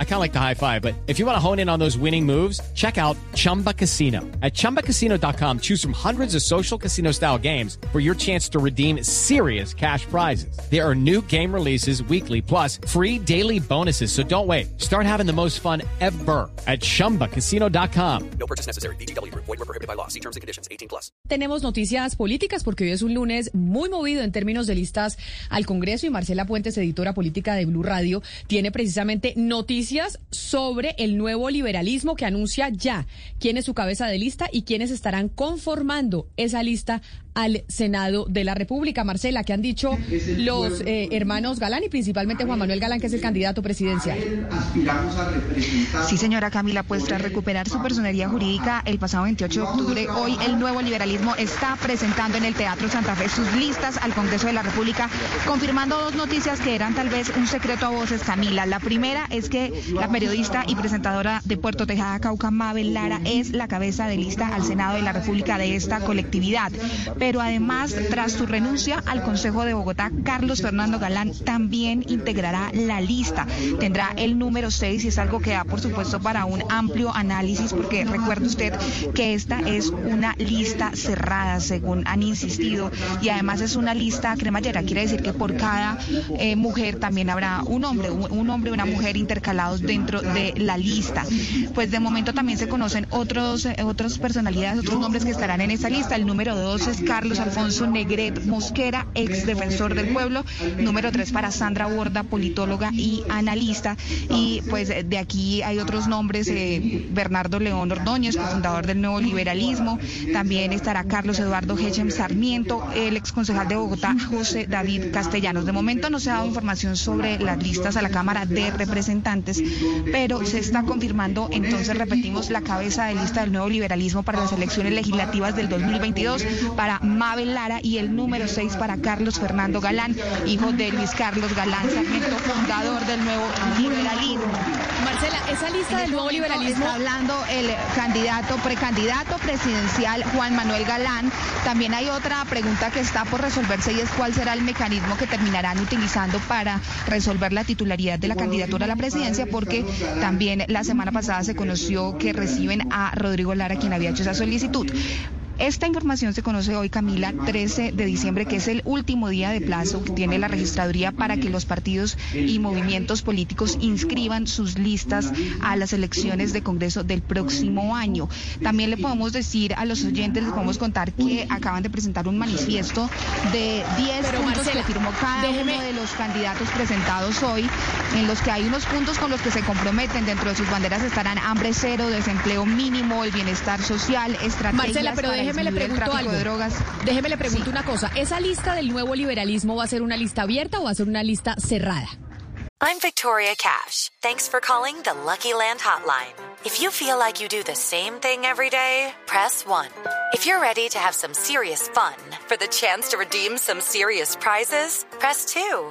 I kind of like the high five, but if you want to hone in on those winning moves, check out Chumba Casino. At ChumbaCasino.com, choose from hundreds of social casino style games for your chance to redeem serious cash prizes. There are new game releases weekly, plus free daily bonuses. So don't wait. Start having the most fun ever at ChumbaCasino.com. No purchase necessary. BGW. Void were prohibited by law. See terms and conditions. 18 plus. Tenemos noticias políticas porque hoy es un lunes muy movido en términos de listas al Congreso y Marcela Puentes, editora política de Blue Radio, tiene precisamente noticias sobre el nuevo liberalismo que anuncia ya quién es su cabeza de lista y quiénes estarán conformando esa lista al Senado de la República. Marcela, ¿qué han dicho los eh, hermanos Galán y principalmente Juan Manuel Galán, que es el candidato presidencial? Sí, señora Camila, pues tras recuperar su personería jurídica el pasado 28 de octubre, hoy el nuevo liberalismo está presentando en el Teatro Santa Fe sus listas al Congreso de la República, confirmando dos noticias que eran tal vez un secreto a voces, Camila. La primera es que la periodista y presentadora de Puerto Tejada, Cauca, Mabel Lara, es la cabeza de lista al Senado de la República de esta colectividad pero además, tras su renuncia al Consejo de Bogotá, Carlos Fernando Galán también integrará la lista. Tendrá el número 6 y es algo que da, por supuesto, para un amplio análisis, porque recuerde usted que esta es una lista cerrada, según han insistido, y además es una lista cremallera, quiere decir que por cada eh, mujer también habrá un hombre, un, hombre y una mujer dentro de la lista. Pues de momento también se conocen otros, eh, otras personalidades, otros nombres que estarán en esa lista. El número 2 es Carlos Alfonso Negret Mosquera, ex defensor del pueblo. Número tres para Sandra Borda, politóloga y analista. Y pues de aquí hay otros nombres, eh, Bernardo León Ordóñez, cofundador del nuevo liberalismo. También estará Carlos Eduardo Hechem Sarmiento, el ex concejal de Bogotá, José David Castellanos. De momento no se ha dado información sobre las listas a la Cámara de Representantes, pero se está confirmando, entonces repetimos, la cabeza de lista del nuevo liberalismo para las elecciones legislativas del 2022 para Mabel Lara y el número 6 para Carlos Fernando Galán, hijo de Luis Carlos Galán Sarmiento, fundador del nuevo liberalismo. Marcela, esa lista del nuevo liberalismo. Está hablando el candidato, precandidato presidencial Juan Manuel Galán. También hay otra pregunta que está por resolverse y es cuál será el mecanismo que terminarán utilizando para resolver la titularidad de la candidatura a la presidencia, porque también la semana pasada se conoció que reciben a Rodrigo Lara, quien había hecho esa solicitud. Esta información se conoce hoy, Camila, 13 de diciembre, que es el último día de plazo que tiene la registraduría para que los partidos y movimientos políticos inscriban sus listas a las elecciones de Congreso del próximo año. También le podemos decir a los oyentes, les podemos contar que acaban de presentar un manifiesto de 10 puntos que firmó cada uno de los candidatos presentados hoy, en los que hay unos puntos con los que se comprometen. Dentro de sus banderas estarán hambre cero, desempleo mínimo, el bienestar social, estrategias para déjeme le pregunto algo. De drogas. Déjeme le pregunto una cosa. ¿Esa lista del nuevo liberalismo va a ser una lista abierta o va a ser una lista cerrada? I'm Victoria Cash. Thanks for calling the Lucky Land Hotline. If you feel like you do the same thing every day, press 1. If you're ready to have some serious fun for the chance to redeem some serious prizes, press 2.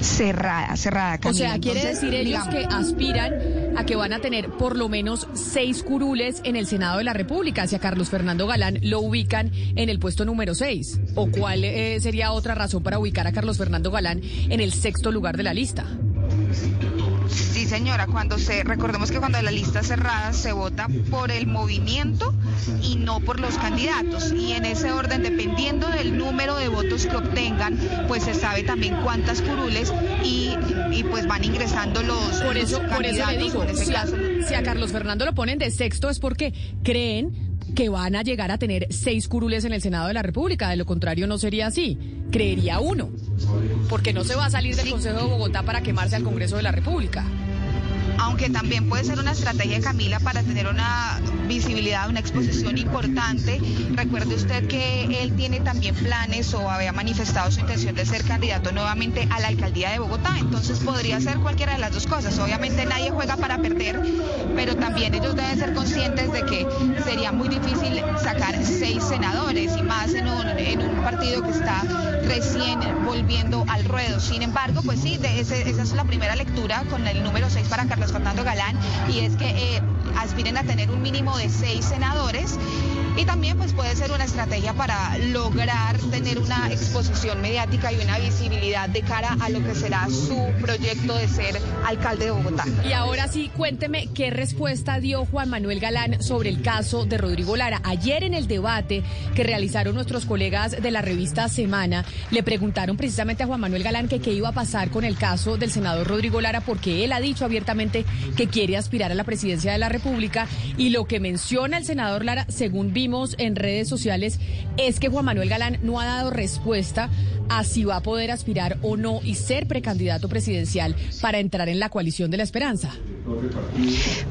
Cerrada, cerrada. Camila. O sea, quiere Entonces, decir ellos digamos, que aspiran a que van a tener por lo menos seis curules en el Senado de la República. Si a Carlos Fernando Galán lo ubican en el puesto número seis. ¿O cuál eh, sería otra razón para ubicar a Carlos Fernando Galán en el sexto lugar de la lista? Sí, señora, cuando se, recordemos que cuando la lista es cerrada se vota por el movimiento y no por los candidatos. Y en ese orden, dependiendo del número de votos que obtengan, pues se sabe también cuántas curules y, y pues van ingresando los, Por eso, los por eso le digo, en ese si a, caso. si a Carlos Fernando lo ponen de sexto es porque creen que van a llegar a tener seis curules en el Senado de la República. De lo contrario, no sería así. Creería uno. Porque no se va a salir del. Consejo de Bogotá para quemarse al Congreso de la República. Aunque también puede ser una estrategia, Camila, para tener una visibilidad, una exposición importante. Recuerde usted que él tiene también planes o había manifestado su intención de ser candidato nuevamente a la alcaldía de Bogotá, entonces podría ser cualquiera de las dos cosas. Obviamente nadie juega para perder, pero también ellos deben ser conscientes de que sería muy difícil sacar seis senadores y más en un, en un partido que está recién volviendo al ruedo. Sin embargo, pues sí, esa es la primera lectura con el número 6 para Carlos Fernando Galán y es que eh, aspiren a tener un mínimo de seis senadores y también pues puede ser una estrategia para lograr tener una exposición mediática y una visibilidad de cara a lo que será su proyecto de ser alcalde de Bogotá. Y ahora sí, cuénteme qué respuesta dio Juan Manuel Galán sobre el caso de Rodrigo Lara. Ayer en el debate que realizaron nuestros colegas de la revista Semana, le preguntaron precisamente a Juan Manuel Galán que qué iba a pasar con el caso del senador Rodrigo Lara, porque él ha dicho abiertamente que quiere aspirar a la presidencia de la República y lo que menciona el senador Lara, según vimos en redes sociales es que Juan Manuel Galán no ha dado respuesta a si va a poder aspirar o no y ser precandidato presidencial para entrar en la coalición de la esperanza.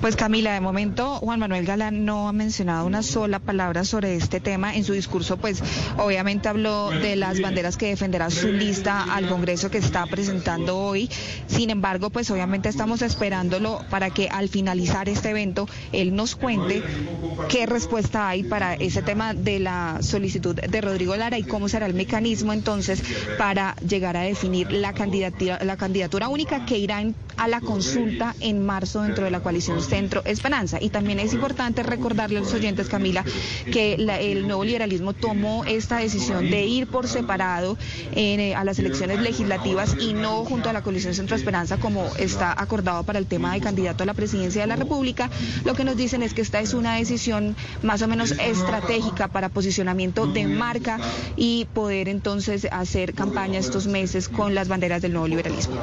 Pues Camila, de momento Juan Manuel Galán no ha mencionado una sola palabra sobre este tema. En su discurso, pues obviamente habló de las banderas que defenderá su lista al Congreso que está presentando hoy. Sin embargo, pues obviamente estamos esperándolo para que al finalizar este evento él nos cuente qué respuesta hay para ese tema de la solicitud de Rodrigo Lara y cómo será el mecanismo entonces para llegar a definir la candidatura, única que irá a la consulta en marzo dentro de la coalición Centro Esperanza. Y también es importante recordarle a los oyentes, Camila, que el nuevo liberalismo tomó esta decisión de ir por separado eh, a las elecciones legislativas y no junto a la coalición Centro Esperanza como está acordado para el tema de candidato a la presidencia de la República. Lo que nos dicen es que esta es una decisión más o menos estratégica para posicionamiento de marca y poder entonces hacer campaña estos meses con las banderas del nuevo liberalismo.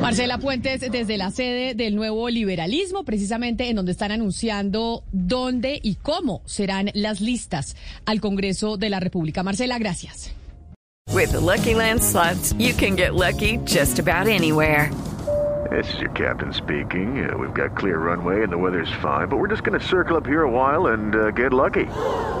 Marcela Puentes, desde la sede del nuevo liberalismo, precisamente en donde están anunciando dónde y cómo serán las listas al Congreso de la República. Marcela, gracias. With Lucky Land slots, you can get lucky just about anywhere. This is your captain speaking. Uh, we've got clear runway and the weather's fine, but we're just going to circle up here a while and uh, get lucky.